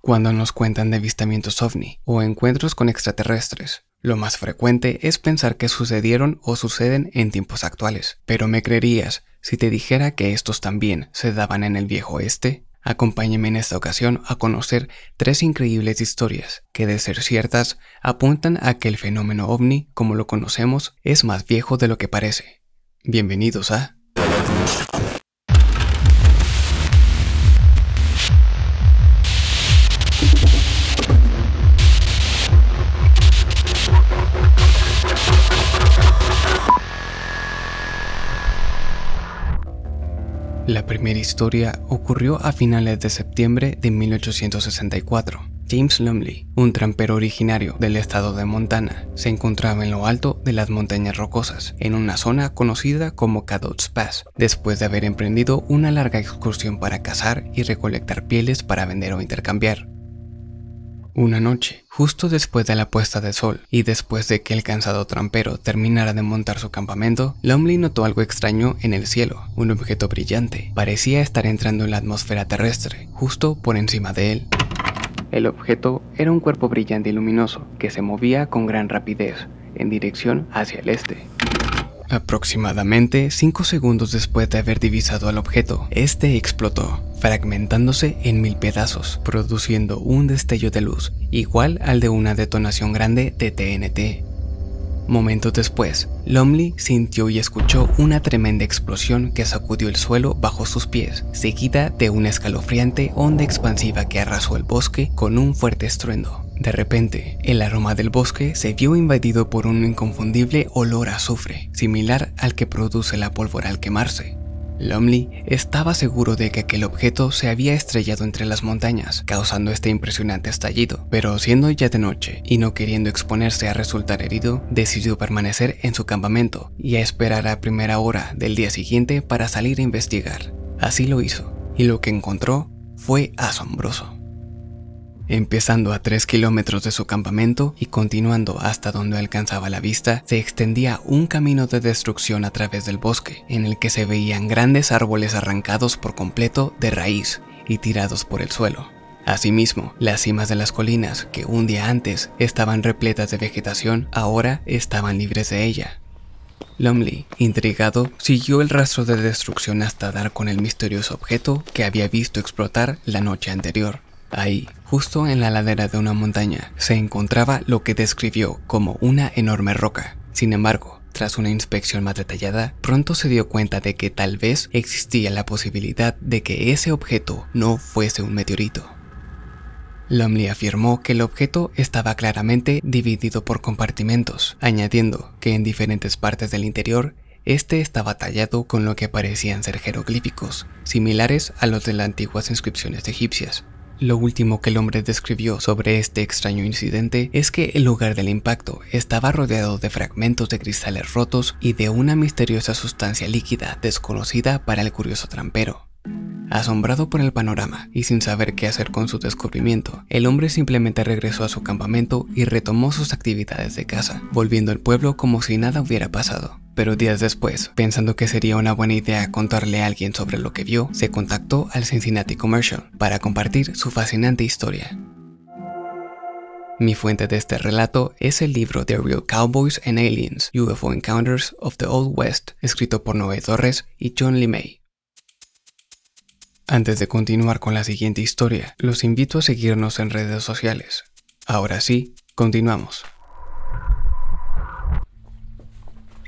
cuando nos cuentan de avistamientos ovni o encuentros con extraterrestres. Lo más frecuente es pensar que sucedieron o suceden en tiempos actuales. Pero ¿me creerías si te dijera que estos también se daban en el viejo oeste? Acompáñeme en esta ocasión a conocer tres increíbles historias que, de ser ciertas, apuntan a que el fenómeno ovni, como lo conocemos, es más viejo de lo que parece. Bienvenidos a... La primera historia ocurrió a finales de septiembre de 1864. James Lumley, un trampero originario del estado de Montana, se encontraba en lo alto de las montañas rocosas, en una zona conocida como Cadot's Pass, después de haber emprendido una larga excursión para cazar y recolectar pieles para vender o intercambiar. Una noche, justo después de la puesta de sol y después de que el cansado trampero terminara de montar su campamento, Lumley notó algo extraño en el cielo, un objeto brillante. Parecía estar entrando en la atmósfera terrestre, justo por encima de él. El objeto era un cuerpo brillante y luminoso que se movía con gran rapidez en dirección hacia el este. Aproximadamente 5 segundos después de haber divisado al objeto, este explotó, fragmentándose en mil pedazos, produciendo un destello de luz igual al de una detonación grande de TNT. Momentos después, Lumley sintió y escuchó una tremenda explosión que sacudió el suelo bajo sus pies, seguida de una escalofriante onda expansiva que arrasó el bosque con un fuerte estruendo. De repente, el aroma del bosque se vio invadido por un inconfundible olor a azufre, similar al que produce la pólvora al quemarse. Lumley estaba seguro de que aquel objeto se había estrellado entre las montañas, causando este impresionante estallido, pero siendo ya de noche y no queriendo exponerse a resultar herido, decidió permanecer en su campamento y a esperar a primera hora del día siguiente para salir a investigar. Así lo hizo, y lo que encontró fue asombroso empezando a 3 kilómetros de su campamento y continuando hasta donde alcanzaba la vista, se extendía un camino de destrucción a través del bosque, en el que se veían grandes árboles arrancados por completo de raíz y tirados por el suelo. Asimismo, las cimas de las colinas, que un día antes estaban repletas de vegetación, ahora estaban libres de ella. Lumley, intrigado, siguió el rastro de destrucción hasta dar con el misterioso objeto que había visto explotar la noche anterior. Ahí, justo en la ladera de una montaña, se encontraba lo que describió como una enorme roca. Sin embargo, tras una inspección más detallada, pronto se dio cuenta de que tal vez existía la posibilidad de que ese objeto no fuese un meteorito. Lumley afirmó que el objeto estaba claramente dividido por compartimentos, añadiendo que en diferentes partes del interior este estaba tallado con lo que parecían ser jeroglíficos, similares a los de las antiguas inscripciones egipcias. Lo último que el hombre describió sobre este extraño incidente es que el lugar del impacto estaba rodeado de fragmentos de cristales rotos y de una misteriosa sustancia líquida desconocida para el curioso trampero. Asombrado por el panorama y sin saber qué hacer con su descubrimiento, el hombre simplemente regresó a su campamento y retomó sus actividades de caza, volviendo al pueblo como si nada hubiera pasado. Pero días después, pensando que sería una buena idea contarle a alguien sobre lo que vio, se contactó al Cincinnati Commercial para compartir su fascinante historia. Mi fuente de este relato es el libro The Real Cowboys and Aliens, UFO Encounters of the Old West, escrito por Noé Torres y John Lee Antes de continuar con la siguiente historia, los invito a seguirnos en redes sociales. Ahora sí, continuamos.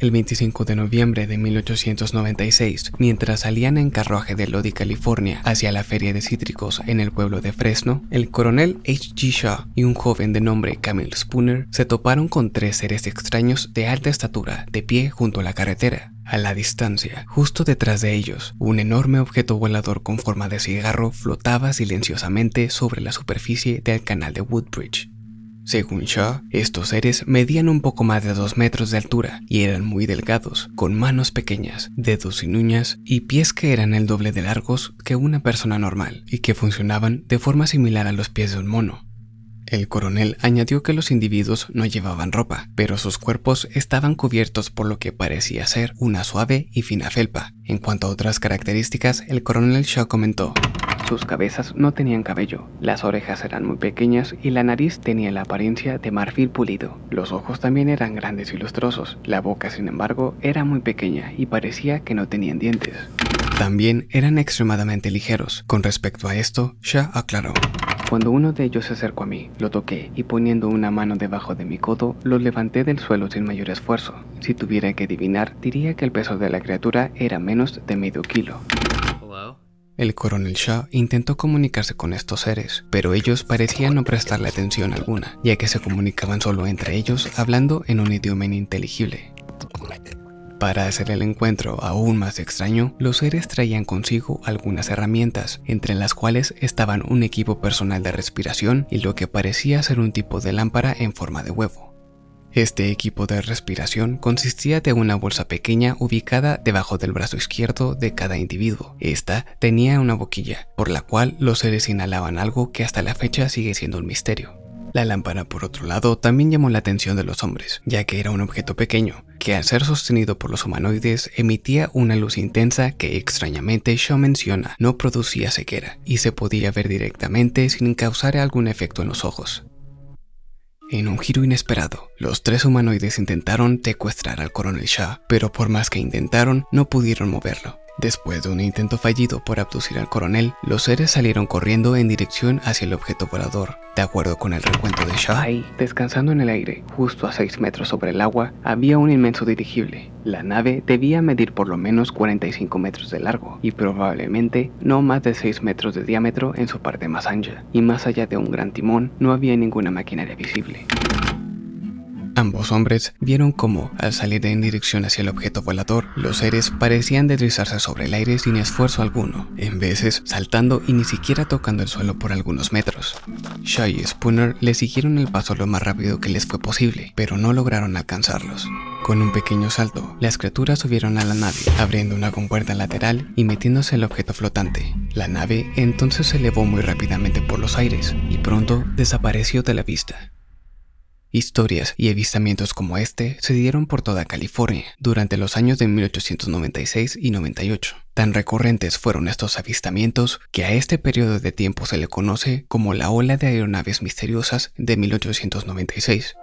el 25 de noviembre de 1896, mientras salían en carruaje de Lodi, California, hacia la feria de cítricos en el pueblo de Fresno, el coronel H.G. Shaw y un joven de nombre Camille Spooner se toparon con tres seres extraños de alta estatura de pie junto a la carretera. A la distancia, justo detrás de ellos, un enorme objeto volador con forma de cigarro flotaba silenciosamente sobre la superficie del canal de Woodbridge. Según Shaw, estos seres medían un poco más de 2 metros de altura y eran muy delgados, con manos pequeñas, dedos sin uñas y pies que eran el doble de largos que una persona normal y que funcionaban de forma similar a los pies de un mono. El coronel añadió que los individuos no llevaban ropa, pero sus cuerpos estaban cubiertos por lo que parecía ser una suave y fina felpa. En cuanto a otras características, el coronel Shaw comentó, Sus cabezas no tenían cabello, las orejas eran muy pequeñas y la nariz tenía la apariencia de marfil pulido. Los ojos también eran grandes y lustrosos, la boca sin embargo era muy pequeña y parecía que no tenían dientes. También eran extremadamente ligeros. Con respecto a esto, Shah aclaró. Cuando uno de ellos se acercó a mí, lo toqué y poniendo una mano debajo de mi codo, lo levanté del suelo sin mayor esfuerzo. Si tuviera que adivinar, diría que el peso de la criatura era menos de medio kilo. El coronel Shaw intentó comunicarse con estos seres, pero ellos parecían no prestarle atención alguna, ya que se comunicaban solo entre ellos hablando en un idioma ininteligible. Para hacer el encuentro aún más extraño, los seres traían consigo algunas herramientas, entre las cuales estaban un equipo personal de respiración y lo que parecía ser un tipo de lámpara en forma de huevo. Este equipo de respiración consistía de una bolsa pequeña ubicada debajo del brazo izquierdo de cada individuo. Esta tenía una boquilla, por la cual los seres inhalaban algo que hasta la fecha sigue siendo un misterio. La lámpara, por otro lado, también llamó la atención de los hombres, ya que era un objeto pequeño, que al ser sostenido por los humanoides emitía una luz intensa que extrañamente Shaw menciona no producía ceguera y se podía ver directamente sin causar algún efecto en los ojos. En un giro inesperado, los tres humanoides intentaron secuestrar al coronel Shah, pero por más que intentaron, no pudieron moverlo. Después de un intento fallido por abducir al coronel, los seres salieron corriendo en dirección hacia el objeto volador. De acuerdo con el recuento de Shaw, descansando en el aire, justo a 6 metros sobre el agua, había un inmenso dirigible. La nave debía medir por lo menos 45 metros de largo y probablemente no más de 6 metros de diámetro en su parte más ancha, y más allá de un gran timón no había ninguna maquinaria visible. Ambos hombres vieron cómo, al salir en dirección hacia el objeto volador, los seres parecían deslizarse sobre el aire sin esfuerzo alguno, en veces saltando y ni siquiera tocando el suelo por algunos metros. Shaw y Spooner le siguieron el paso lo más rápido que les fue posible, pero no lograron alcanzarlos. Con un pequeño salto, las criaturas subieron a la nave, abriendo una compuerta lateral y metiéndose el objeto flotante. La nave entonces se elevó muy rápidamente por los aires y pronto desapareció de la vista. Historias y avistamientos como este se dieron por toda California durante los años de 1896 y 98. Tan recurrentes fueron estos avistamientos que a este periodo de tiempo se le conoce como la ola de aeronaves misteriosas de 1896.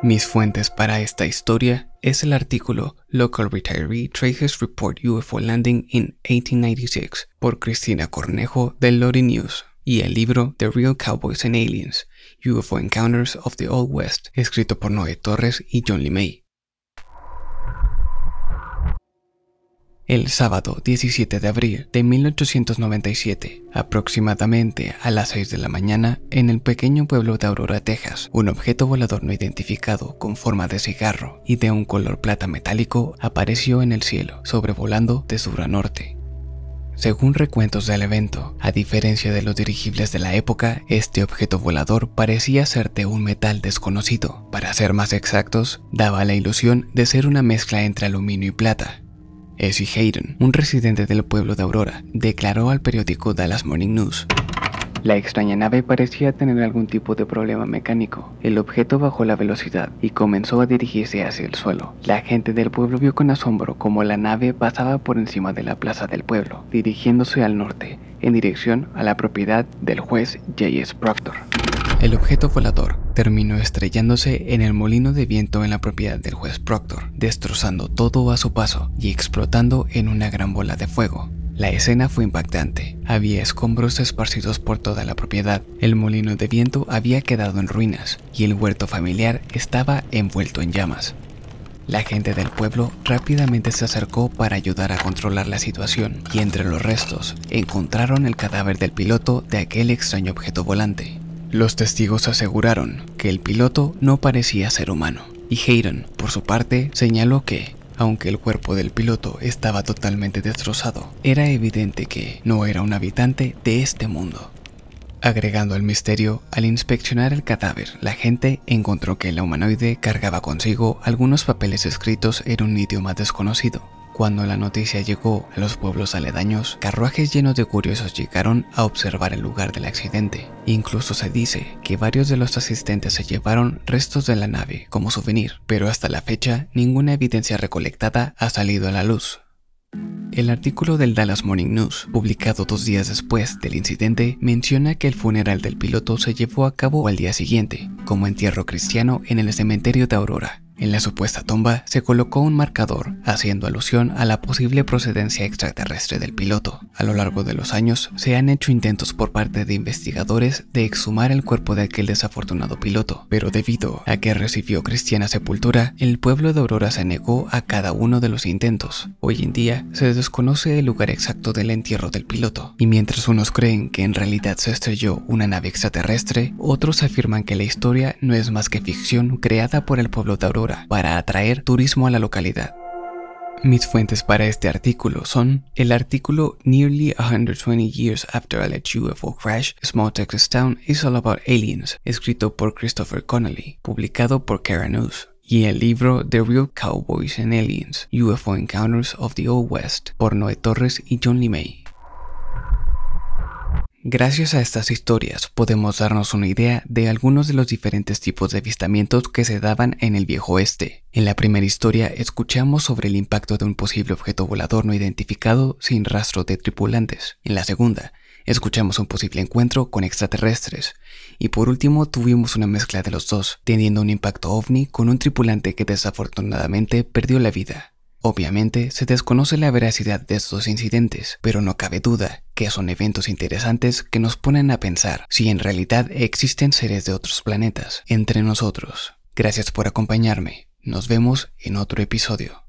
Mis fuentes para esta historia es el artículo Local Retiree Traces Report UFO Landing in 1896 por Cristina Cornejo del Lori News y el libro The Real Cowboys and Aliens, UFO Encounters of the Old West, escrito por Noé Torres y John Lee May. El sábado 17 de abril de 1897, aproximadamente a las 6 de la mañana, en el pequeño pueblo de Aurora, Texas, un objeto volador no identificado con forma de cigarro y de un color plata metálico apareció en el cielo, sobrevolando de sur a norte. Según recuentos del evento, a diferencia de los dirigibles de la época, este objeto volador parecía ser de un metal desconocido. Para ser más exactos, daba la ilusión de ser una mezcla entre aluminio y plata. Essie Hayden, un residente del pueblo de Aurora, declaró al periódico Dallas Morning News la extraña nave parecía tener algún tipo de problema mecánico. El objeto bajó la velocidad y comenzó a dirigirse hacia el suelo. La gente del pueblo vio con asombro cómo la nave pasaba por encima de la plaza del pueblo, dirigiéndose al norte, en dirección a la propiedad del juez J.S. Proctor. El objeto volador terminó estrellándose en el molino de viento en la propiedad del juez Proctor, destrozando todo a su paso y explotando en una gran bola de fuego. La escena fue impactante. Había escombros esparcidos por toda la propiedad. El molino de viento había quedado en ruinas y el huerto familiar estaba envuelto en llamas. La gente del pueblo rápidamente se acercó para ayudar a controlar la situación y entre los restos encontraron el cadáver del piloto de aquel extraño objeto volante. Los testigos aseguraron que el piloto no parecía ser humano y Hayden, por su parte, señaló que aunque el cuerpo del piloto estaba totalmente destrozado, era evidente que no era un habitante de este mundo. Agregando al misterio, al inspeccionar el cadáver, la gente encontró que el humanoide cargaba consigo algunos papeles escritos en un idioma desconocido, cuando la noticia llegó a los pueblos aledaños, carruajes llenos de curiosos llegaron a observar el lugar del accidente. Incluso se dice que varios de los asistentes se llevaron restos de la nave como souvenir, pero hasta la fecha ninguna evidencia recolectada ha salido a la luz. El artículo del Dallas Morning News, publicado dos días después del incidente, menciona que el funeral del piloto se llevó a cabo al día siguiente, como entierro cristiano en el cementerio de Aurora. En la supuesta tumba se colocó un marcador, haciendo alusión a la posible procedencia extraterrestre del piloto. A lo largo de los años, se han hecho intentos por parte de investigadores de exhumar el cuerpo de aquel desafortunado piloto, pero debido a que recibió cristiana sepultura, el pueblo de Aurora se negó a cada uno de los intentos. Hoy en día, se desconoce el lugar exacto del entierro del piloto, y mientras unos creen que en realidad se estrelló una nave extraterrestre, otros afirman que la historia no es más que ficción creada por el pueblo de Aurora para atraer turismo a la localidad. Mis fuentes para este artículo son el artículo Nearly 120 Years After Alleged UFO Crash, Small Texas Town is All About Aliens, escrito por Christopher Connolly, publicado por Kara News, y el libro The Real Cowboys and Aliens, UFO Encounters of the Old West, por Noé Torres y John Lee May. Gracias a estas historias podemos darnos una idea de algunos de los diferentes tipos de avistamientos que se daban en el viejo oeste. En la primera historia escuchamos sobre el impacto de un posible objeto volador no identificado sin rastro de tripulantes. En la segunda, escuchamos un posible encuentro con extraterrestres. Y por último tuvimos una mezcla de los dos, teniendo un impacto ovni con un tripulante que desafortunadamente perdió la vida. Obviamente se desconoce la veracidad de estos incidentes, pero no cabe duda que son eventos interesantes que nos ponen a pensar si en realidad existen seres de otros planetas entre nosotros. Gracias por acompañarme. Nos vemos en otro episodio.